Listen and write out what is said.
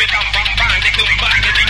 pick up, bang, bang, they come back, they